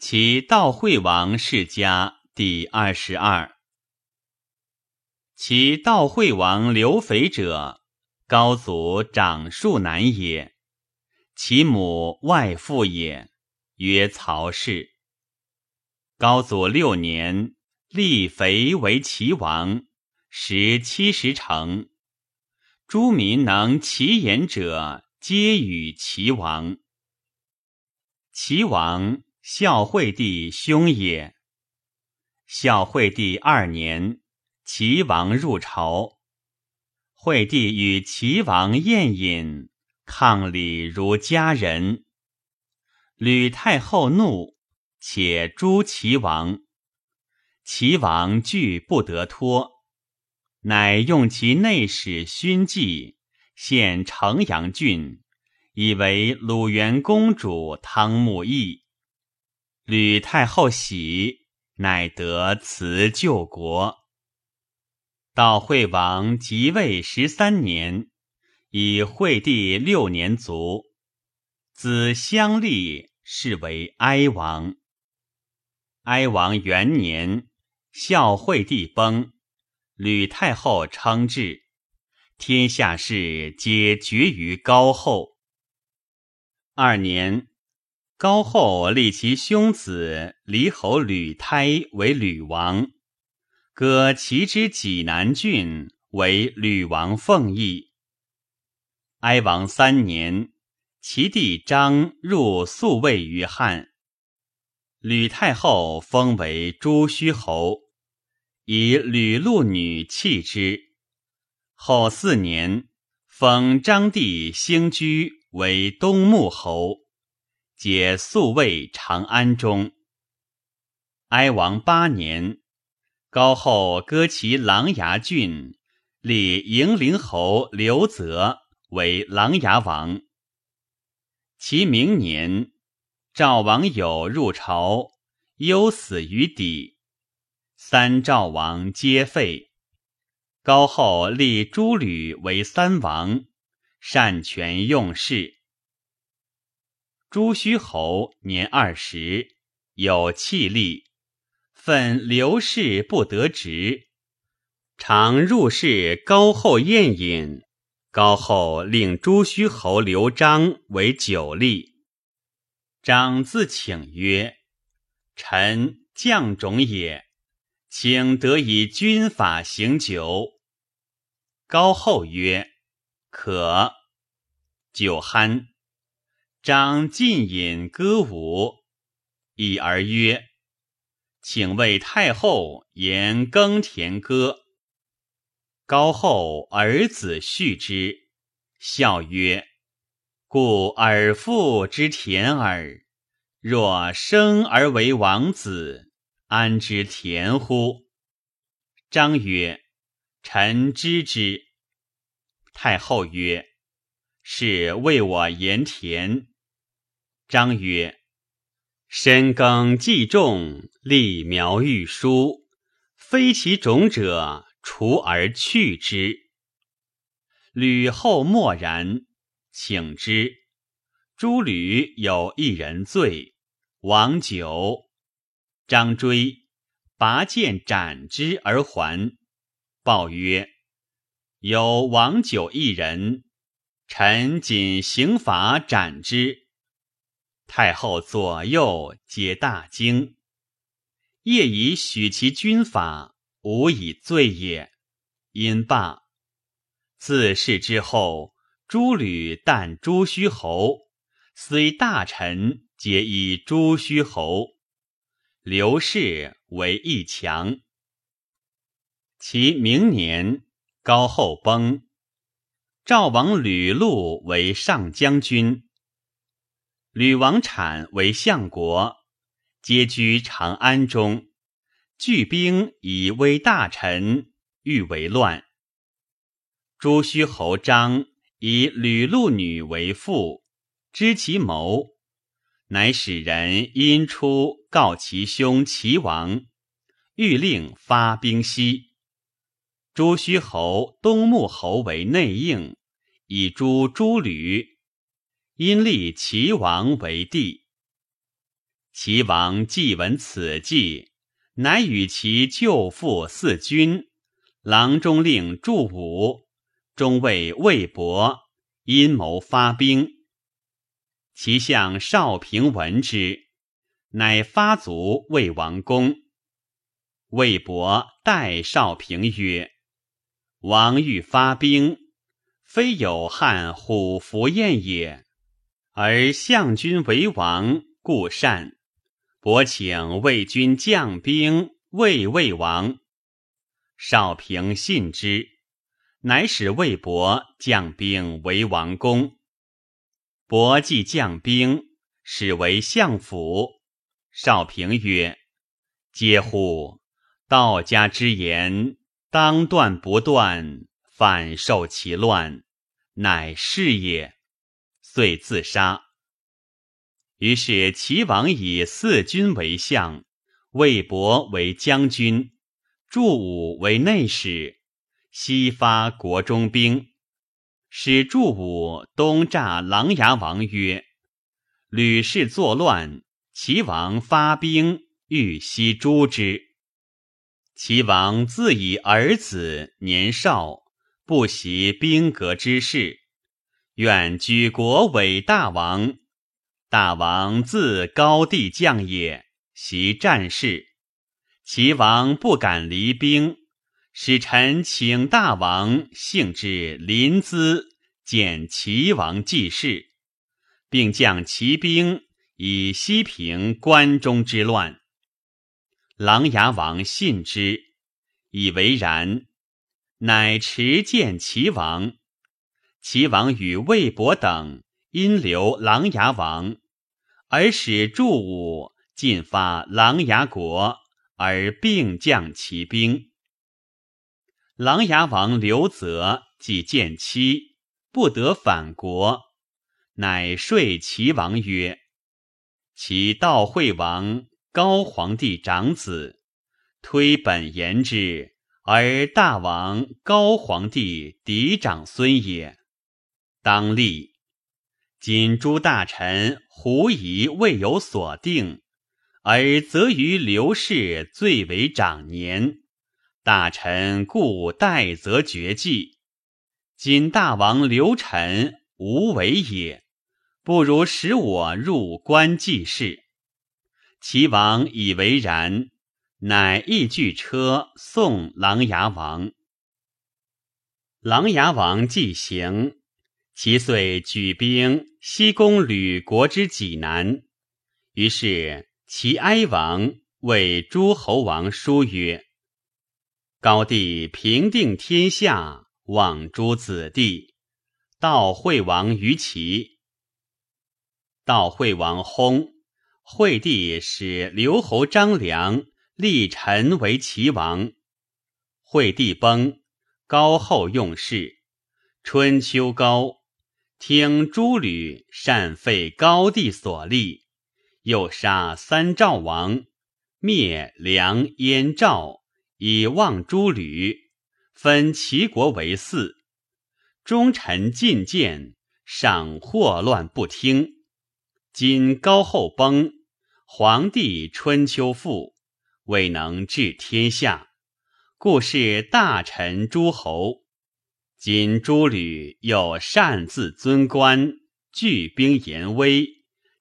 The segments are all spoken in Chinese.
其道惠王世家第二十二。其道惠王刘肥者，高祖长庶男也。其母外父也，曰曹氏。高祖六年，立肥为齐王，食七十城。诸民能其言者，皆与齐王。齐王孝惠帝兄也。孝惠帝二年，齐王入朝，惠帝与齐王宴饮，抗礼如家人。吕太后怒，且诛齐王。齐王惧不得脱。乃用其内史勋纪献城阳郡，以为鲁元公主汤沐邑。吕太后喜，乃得辞救国。道惠王即位十三年，以惠帝六年卒，子相立，是为哀王。哀王元年，孝惠帝崩。吕太后称制，天下事皆决于高后。二年，高后立其兄子黎侯吕胎为吕王，割齐之济南郡为吕王奉邑。哀王三年，其弟张入宿卫于汉，吕太后封为朱虚侯。以吕禄女弃之。后四年，封张帝兴居为东穆侯，解宿卫长安中。哀王八年，高后割其琅琊郡，立迎陵侯刘泽为琅琊王。其明年，赵王友入朝，忧死于底。三赵王皆废，高后立诸吕为三王，擅权用事。朱虚侯年二十，有气力，愤刘氏不得职，常入室高后宴饮。高后令朱虚侯刘璋为酒吏。张自请曰：“臣将种也。”请得以军法行酒。高后曰：“可。”酒酣，张进饮歌舞，已而曰：“请为太后言耕田歌。”高后儿子续之，笑曰：“故尔父之田耳。若生而为王子。”安知田乎？张曰：“臣知之。”太后曰：“是为我言田。”张曰：“深耕既种，立苗育疏，非其种者，除而去之。”吕后默然，请之。诸吕有一人醉，王九。张追拔剑斩之而还，报曰：“有王九一人，臣仅刑罚斩之。”太后左右皆大惊。夜以许其军法，无以罪也。因罢。自是之后，诸吕但朱虚侯，虽大臣，皆以朱虚侯。刘氏为一强。其明年，高后崩，赵王吕禄为上将军，吕王产为相国，皆居长安中，聚兵以威大臣，欲为乱。朱虚侯张以吕禄女为妇，知其谋。乃使人因出告其兄齐王，欲令发兵西。朱虚侯东穆侯为内应，以诛诸吕，因立齐王为帝。齐王既闻此计，乃与其舅父四军、郎中令祝武、中尉魏博阴谋发兵。齐相少平闻之，乃发卒魏王宫。魏博代少平曰：“王欲发兵，非有汉虎符宴也，而相君为王，故善。伯请魏军将兵魏魏王。”少平信之，乃使魏伯将兵为王公。伯既将兵，使为相府。少平曰：“嗟乎！道家之言，当断不断，反受其乱，乃是也。”遂自杀。于是齐王以四军为相，魏博为将军。祝武为内史，西发国中兵，使祝武东诈琅琊王曰：“吕氏作乱，齐王发兵欲西诛之。齐王自以儿子年少，不习兵革之事，愿举国为大王。大王自高帝将也，习战事。”齐王不敢离兵，使臣请大王幸至临淄见齐王济事，并将齐兵以西平关中之乱。琅琊王信之，以为然，乃持见齐王。齐王与魏博等因留琅琊王，而使祝武进发琅琊国。而并将其兵。琅琊王刘泽既见妻，不得反国，乃说齐王曰：“其道惠王高皇帝长子，推本言之，而大王高皇帝嫡长孙也，当立。今诸大臣狐疑未有所定。”而则于刘氏最为长年，大臣故待则绝迹。今大王刘臣无为也，不如使我入关济事。齐王以为然，乃一具车送琅琊王。琅琊王既行，其遂举兵西攻吕国之济南，于是。齐哀王为诸侯王书曰：“高帝平定天下，望诸子弟，道惠王于齐。道惠王薨，惠帝使刘侯张良立陈为齐王。惠帝崩，高后用事。春秋高听诸吕善废高帝所立。”又杀三赵王，灭梁燕赵，以望诸吕，分齐国为四。忠臣进谏，赏祸乱不听。今高后崩，皇帝春秋复，未能治天下，故是大臣诸侯。今诸吕又擅自尊官，聚兵严威。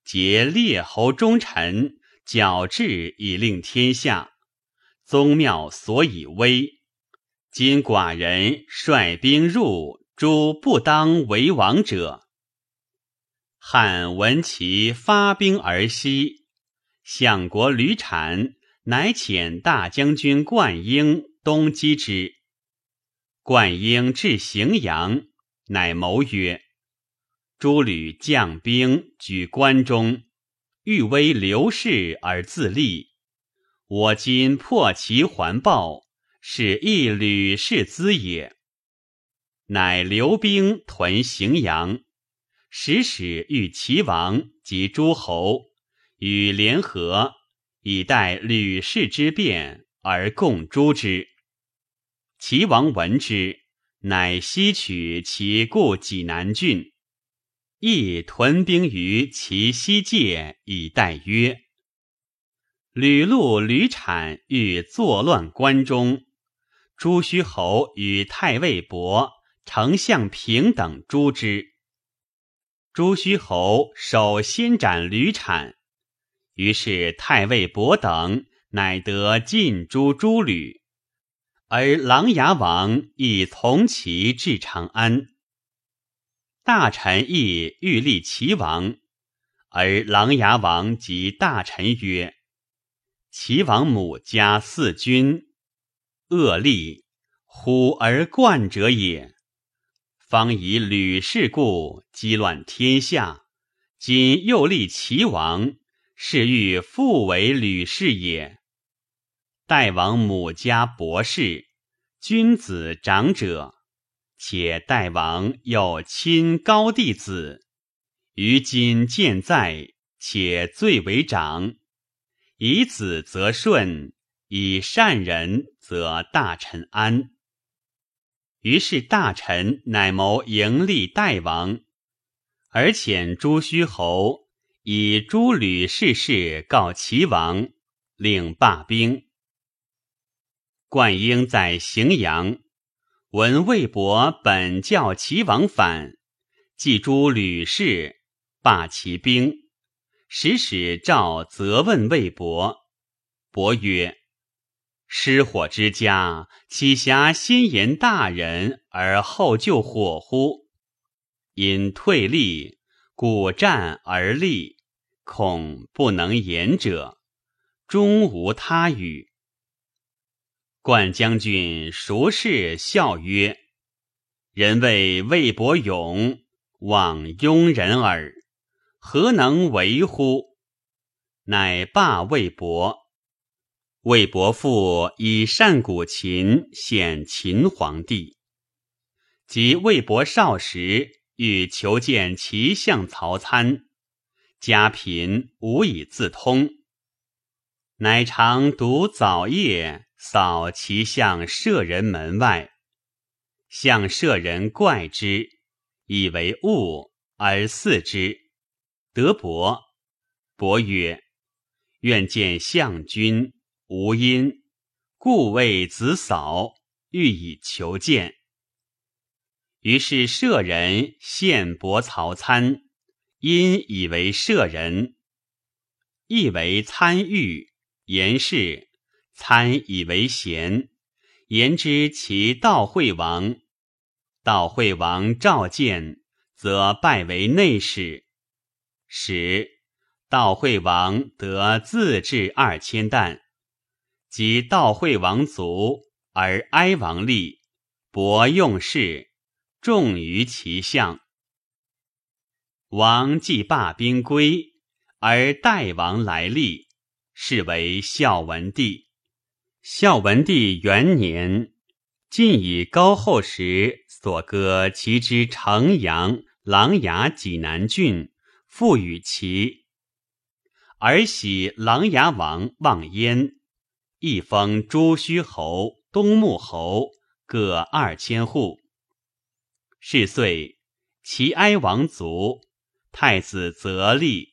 结列侯忠臣，矫治以令天下。宗庙所以威。今寡人率兵入，诸不当为王者。汉闻其发兵而西，相国吕产乃遣大将军灌婴东击之。灌婴至荥阳，乃谋曰。诸吕将兵举关中，欲威刘氏而自立。我今破其环抱，使一吕氏资也。乃留兵屯荥阳，使使与齐王及诸侯与联合，以待吕氏之变而共诛之。齐王闻之，乃西取其故济南郡。亦屯兵于其西界以待曰。吕禄、吕产欲作乱关中，朱虚侯与太尉伯、丞相平等诛之。朱虚侯首先斩吕产，于是太尉伯等乃得尽诛诸吕，而琅琊王亦从其至长安。大臣亦欲立齐王，而琅琊王及大臣曰。齐王母家四君，恶立，虎而冠者也。方以吕氏故积乱天下，今又立齐王，是欲复为吕氏也。代王母家博士，君子长者，且代王有亲高弟子，于今健在，且最为长。以子则顺，以善人则大臣安。于是大臣乃谋迎立代王，而遣朱虚侯以诸吕氏事告齐王，令罢兵。灌婴在荥阳，闻魏博本教齐王反，祭诸吕氏，罢其兵。使使赵责问魏博，伯曰：“失火之家，岂暇先言大人而后救火乎？因退立，故战而立，恐不能言者，终无他语。”冠将军熟视笑曰：“人谓魏伯勇，望庸人耳。”何能为乎？乃罢魏伯。魏伯父以善古琴显秦皇帝。及魏伯少时，欲求见齐相曹参，家贫无以自通，乃常独早夜扫其相舍人门外。相舍人怪之，以为物而祀之。德伯，伯曰：“愿见相君，无因，故谓子嫂，欲以求见。”于是舍人献伯曹参，因以为舍人，亦为参遇言事，参以为贤，言之其道惠王。道惠王召见，则拜为内史。使道惠王得自治二千担，及道惠王卒，而哀王立，伯用事，重于其相。王既罢兵归，而代王来立，是为孝文帝。孝文帝元年，晋以高后时所割其之城阳、琅琊、济南郡。复与其，而喜琅琊王望焉，一封朱虚侯、东穆侯各二千户。是岁，齐哀王卒，太子则立，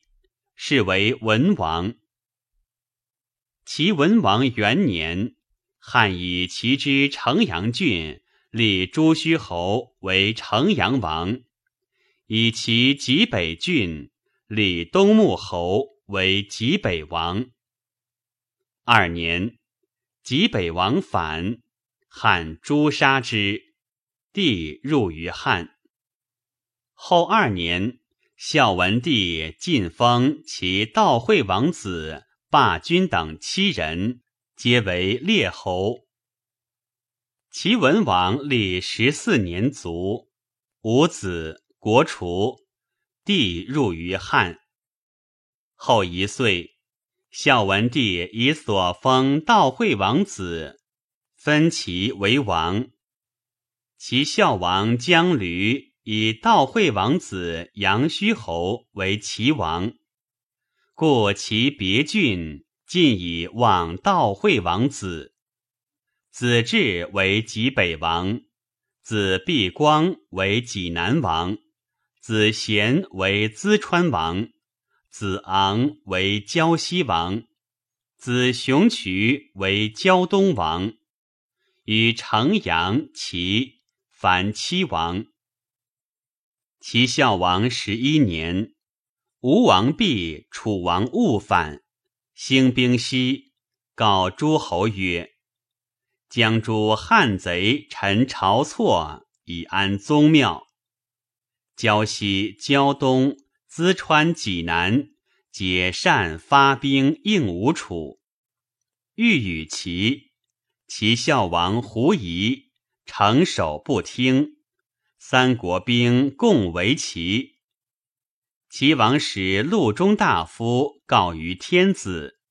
是为文王。齐文王元年，汉以齐之城阳郡立朱虚侯为城阳王，以其极北郡。立东穆侯为极北王。二年，极北王反，汉诛杀之，帝入于汉。后二年，孝文帝晋封其道惠王子霸君等七人，皆为列侯。齐文王立十四年卒，无子，国除。帝入于汉后一岁，孝文帝以所封道惠王子分其为王。齐孝王姜驴以道惠王子杨虚侯为齐王，故其别郡尽以往道惠王子。子至为济北王，子毕光为济南王。子贤为淄川王，子昂为胶西王，子雄渠为胶东王，与城阳、齐、樊七王。齐孝王十一年，吴王毕，楚王勿反，兴兵西，告诸侯曰：“将诸汉贼臣晁错，以安宗庙。胶西、胶东、淄川、济南。”解善发兵应吴楚，欲与齐，齐孝王狐疑，城守不听。三国兵共围齐。齐王使陆中大夫告于天子，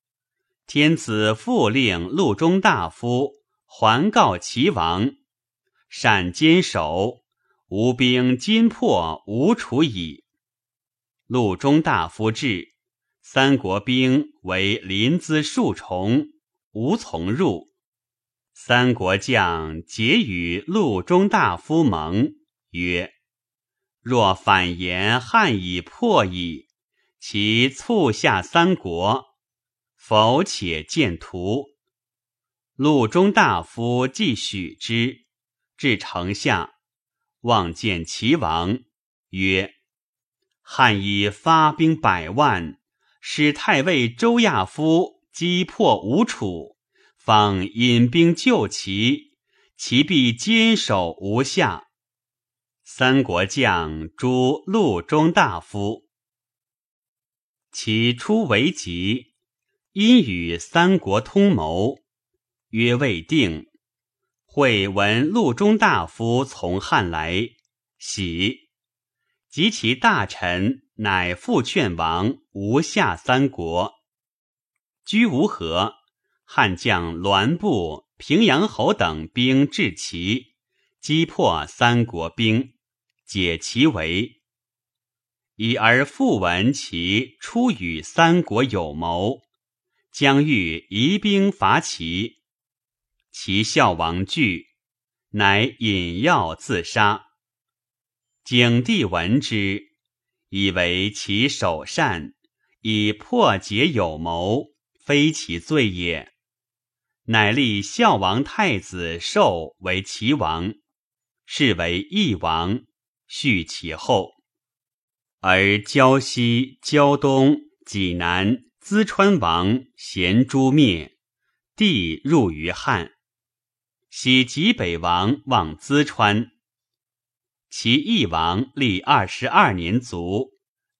天子复令陆中大夫还告齐王，善坚守，吴兵今破吴楚矣。陆中大夫至。三国兵为临淄数重，无从入。三国将结与陆中大夫盟，曰：“若反言汉已破矣，其促下三国，否且见图。”陆中大夫既许之，至城下，望见齐王，曰：“汉已发兵百万。”使太尉周亚夫击破吴楚，方引兵救齐，其必坚守无下。三国将诛陆中大夫。其初为急，因与三国通谋，曰未定。会闻陆中大夫从汉来，喜，及其大臣。乃复劝王吴下三国，居吴河。汉将栾布、平阳侯等兵至齐，击破三国兵，解其围。已而复闻其出与三国有谋，将欲移兵伐齐。齐孝王惧，乃引药自杀。景帝闻之。以为其首善，以破解有谋，非其罪也。乃立孝王太子寿为齐王，是为义王，续其后。而胶西、胶东、济南、淄川王咸诛灭，帝入于汉。喜济北王望淄川。其义王历二十二年卒，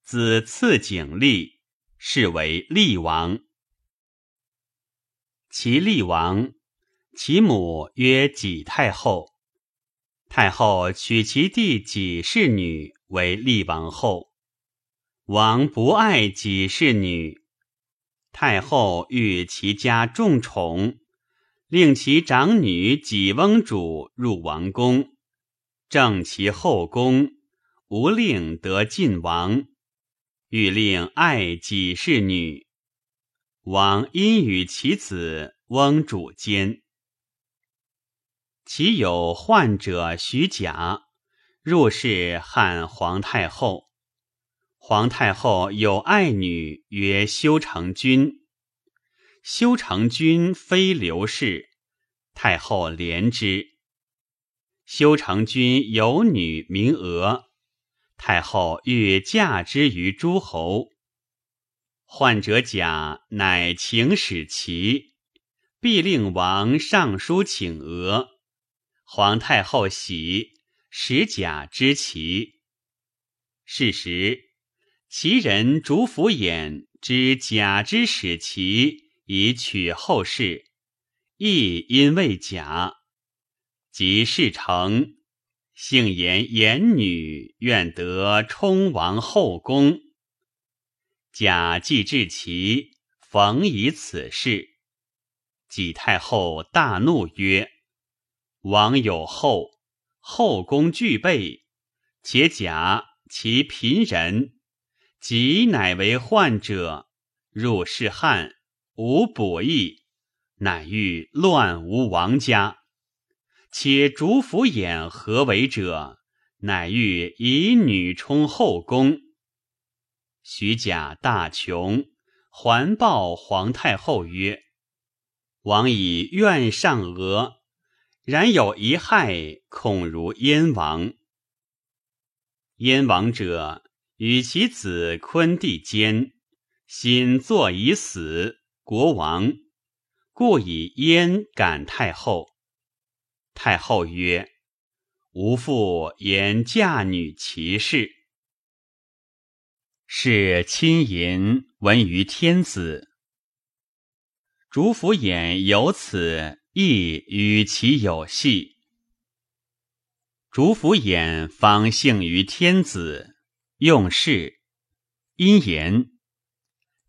子次景立，是为厉王。其厉王，其母曰己太后。太后娶其弟己氏女为厉王后。王不爱己氏女，太后欲其家重宠，令其长女己翁主入王宫。正其后宫，无令得晋王，欲令爱己氏女。王因与其子翁主奸。其有患者徐甲，入室汉皇太后。皇太后有爱女，曰修成君。修成君非刘氏，太后怜之。修成君有女名娥，太后欲嫁之于诸侯。患者甲乃请使齐，必令王上书请娥。皇太后喜，使甲之齐。是时，齐人逐府偃知甲之使齐以取后事，亦因为甲。即事成，幸言言女愿得冲王后宫。贾既至齐，逢以此事。己太后大怒曰：“王有后，后宫具备，且贾其贫人，即乃为患者，入是汉，无补益，乃欲乱无王家。”且主府眼何为者？乃欲以女充后宫。徐贾大穷，还报皇太后曰：“王以愿上额，然有一害，恐如燕王。燕王者，与其子昆弟坚，心作已死，国王，故以燕感太后。太后曰：“吾父言嫁女其事。”是亲淫闻于天子。主府偃由此亦与其有隙。主府衍方幸于天子，用事，因言：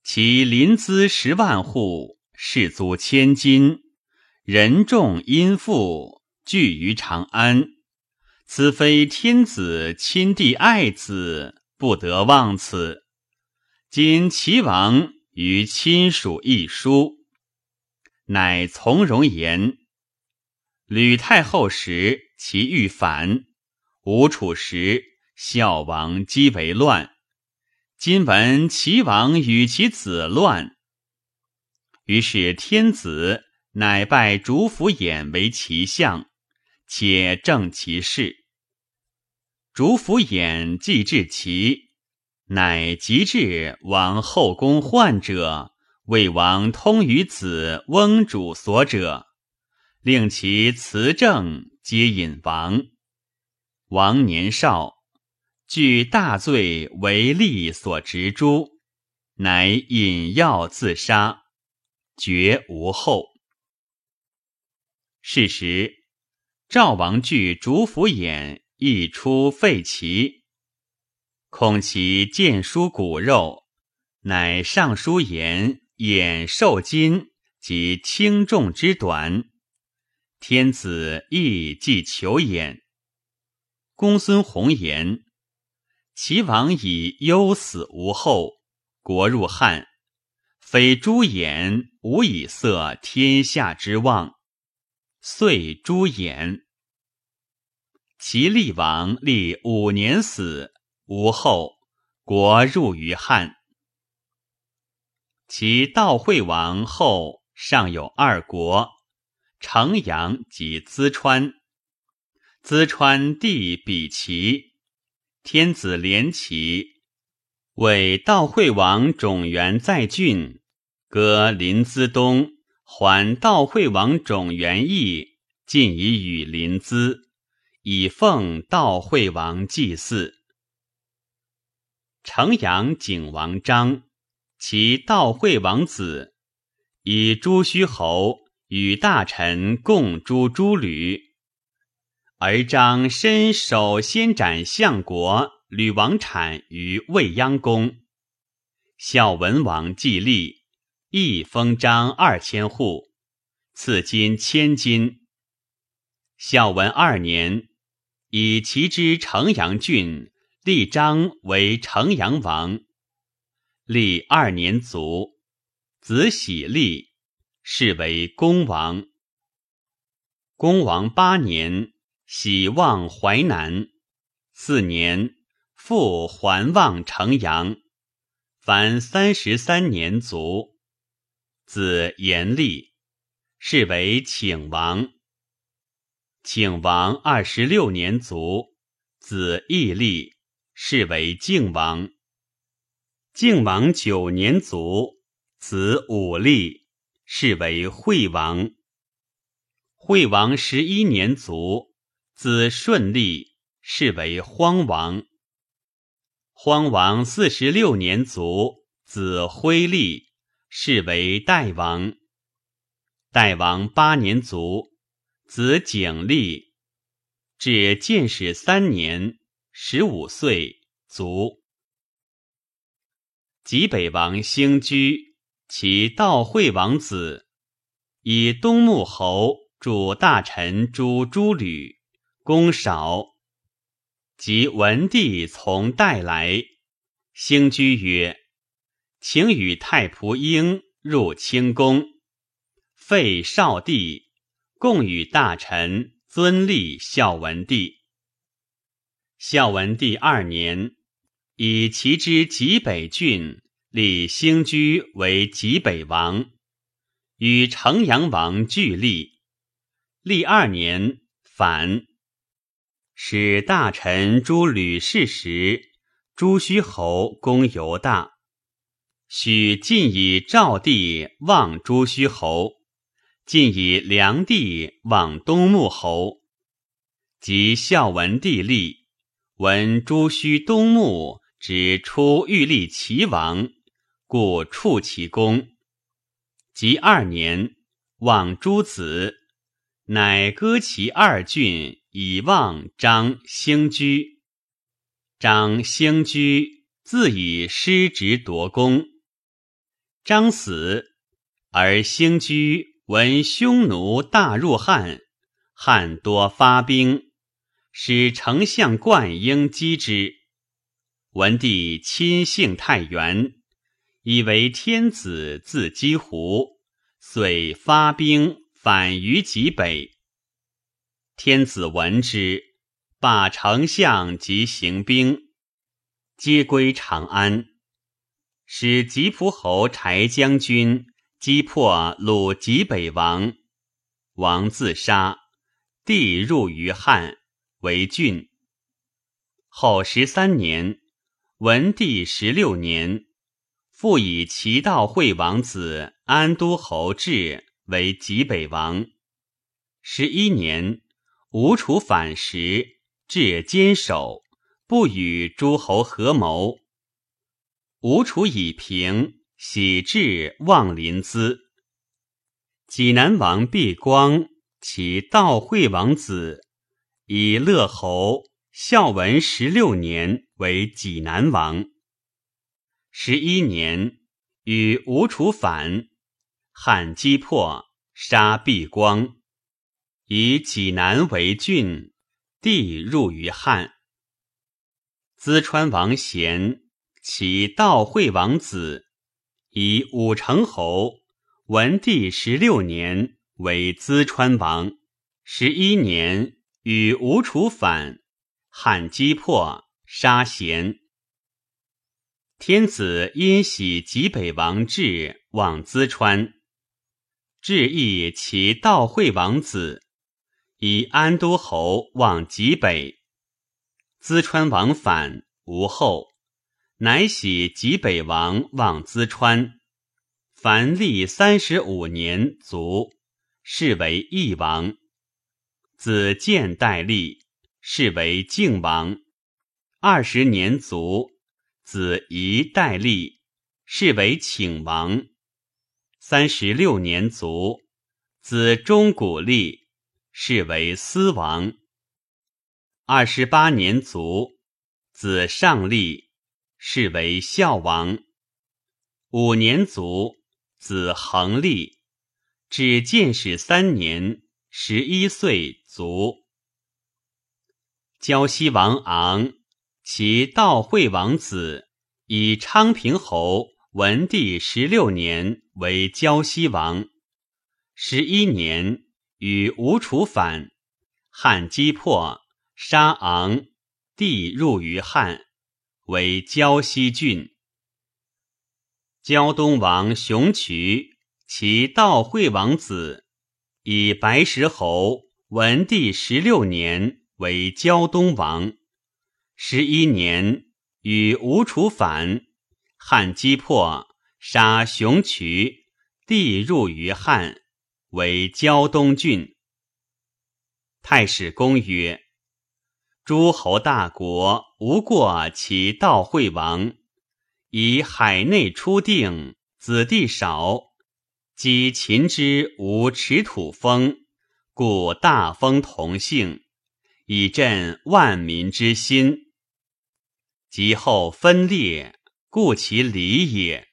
其临淄十万户，士卒千金，人众殷富，聚于长安。此非天子亲弟爱子，不得忘此。今齐王与亲属一书。乃从容言：吕太后时，其欲反；吴楚时，孝王积为乱。今闻齐王与其子乱，于是天子乃拜主府偃为齐相，且正其事。主府偃既至齐，乃即至王后宫患者。魏王通于子翁主所者，令其辞政，皆引王。王年少，惧大罪为利所执诛，乃饮药自杀，绝无后。是时，赵王惧主府偃亦出废齐，恐其见书骨肉，乃上书言。眼受金及轻重之短，天子亦既求焉。公孙弘言：齐王以忧死无后，国入汉，非朱颜无以色天下之望，遂朱颜。齐厉王历五年死无后，国入于汉。其悼惠王后尚有二国，城阳及淄川。淄川地比齐，天子连齐，为悼惠王种元在郡，割临淄东，还悼惠王种元邑，尽以与临淄，以奉悼惠王祭祀。城阳景王章。其悼惠王子以朱虚侯与大臣共诛诸吕，而张身首先斩相国吕王产于未央宫。孝文王继立，亦封张二千户，赐金千金。孝文二年，以其之城阳郡，立张为城阳王。历二年卒，子喜立，是为公王。公王八年，喜望淮南。四年，复还望城阳。凡三十三年卒，子严立，是为请王。请王二十六年卒，子义立，是为靖王。靖王九年卒，子武立，是为惠王。惠王十一年卒，子顺立，是为荒王。荒王四十六年卒，子辉立，是为代王。代王八年卒，子景立，至建始三年，十五岁卒。济北王兴居，其道惠王子，以东穆侯主大臣诸诸吕，功少。及文帝从代来，兴居曰：“请与太仆婴入清宫，废少帝，共与大臣尊立孝文帝。孝文帝二年。”以其之极北郡，立兴居为极北王，与成阳王俱立。历二年，反。使大臣诸吕氏时，朱虚侯公犹大，许晋以赵地望朱虚侯，晋以梁地望东穆侯。及孝文帝立，闻朱虚东穆只出欲立齐王，故处其功。及二年，望诸子，乃割其二郡。以望张兴居，张兴居自以失职夺功。张死，而兴居闻匈奴大入汉，汉多发兵，使丞相灌婴击之。文帝亲幸太原，以为天子自击胡，遂发兵反于极北。天子闻之，罢丞相及行兵，皆归长安。使吉仆侯柴将军击破鲁吉北王，王自杀，帝入于汉为郡。后十三年，文帝十六年，复以齐悼惠王子安都侯志为济北王。十一年。吴楚反时，至坚守，不与诸侯合谋。吴楚已平，喜至望临淄。济南王毕光，其悼惠王子，以乐侯孝文十六年为济南王。十一年，与吴楚反，汉击破，杀毕光。以济南为郡，地入于汉。淄川王贤，其悼惠王子，以武成侯文帝十六年为淄川王。十一年，与吴楚反，汉击破，杀贤。天子因喜极北王志望淄川，志意其道惠王子。以安都侯往极北，淄川王反无后，乃喜极北王望淄川。凡历三十五年卒，是为义王。子建代立，是为靖王。二十年卒，子仪代立，是为请王。三十六年卒，子钟古立。是为司王。二十八年卒，子上立，是为孝王。五年卒，子恒立，至建始三年，十一岁卒。胶西王昂，其悼惠王子，以昌平侯文帝十六年为胶西王，十一年。与吴楚反，汉击破，杀昂，帝入于汉，为胶西郡。胶东王熊渠，其悼惠王子，以白石侯文帝十六年为胶东王。十一年，与吴楚反，汉击破，杀熊渠，地入于汉。为胶东郡。太史公曰：诸侯大国，无过其悼惠王。以海内初定，子弟少，及秦之无持土封，故大封同姓，以振万民之心。及后分裂，故其离也。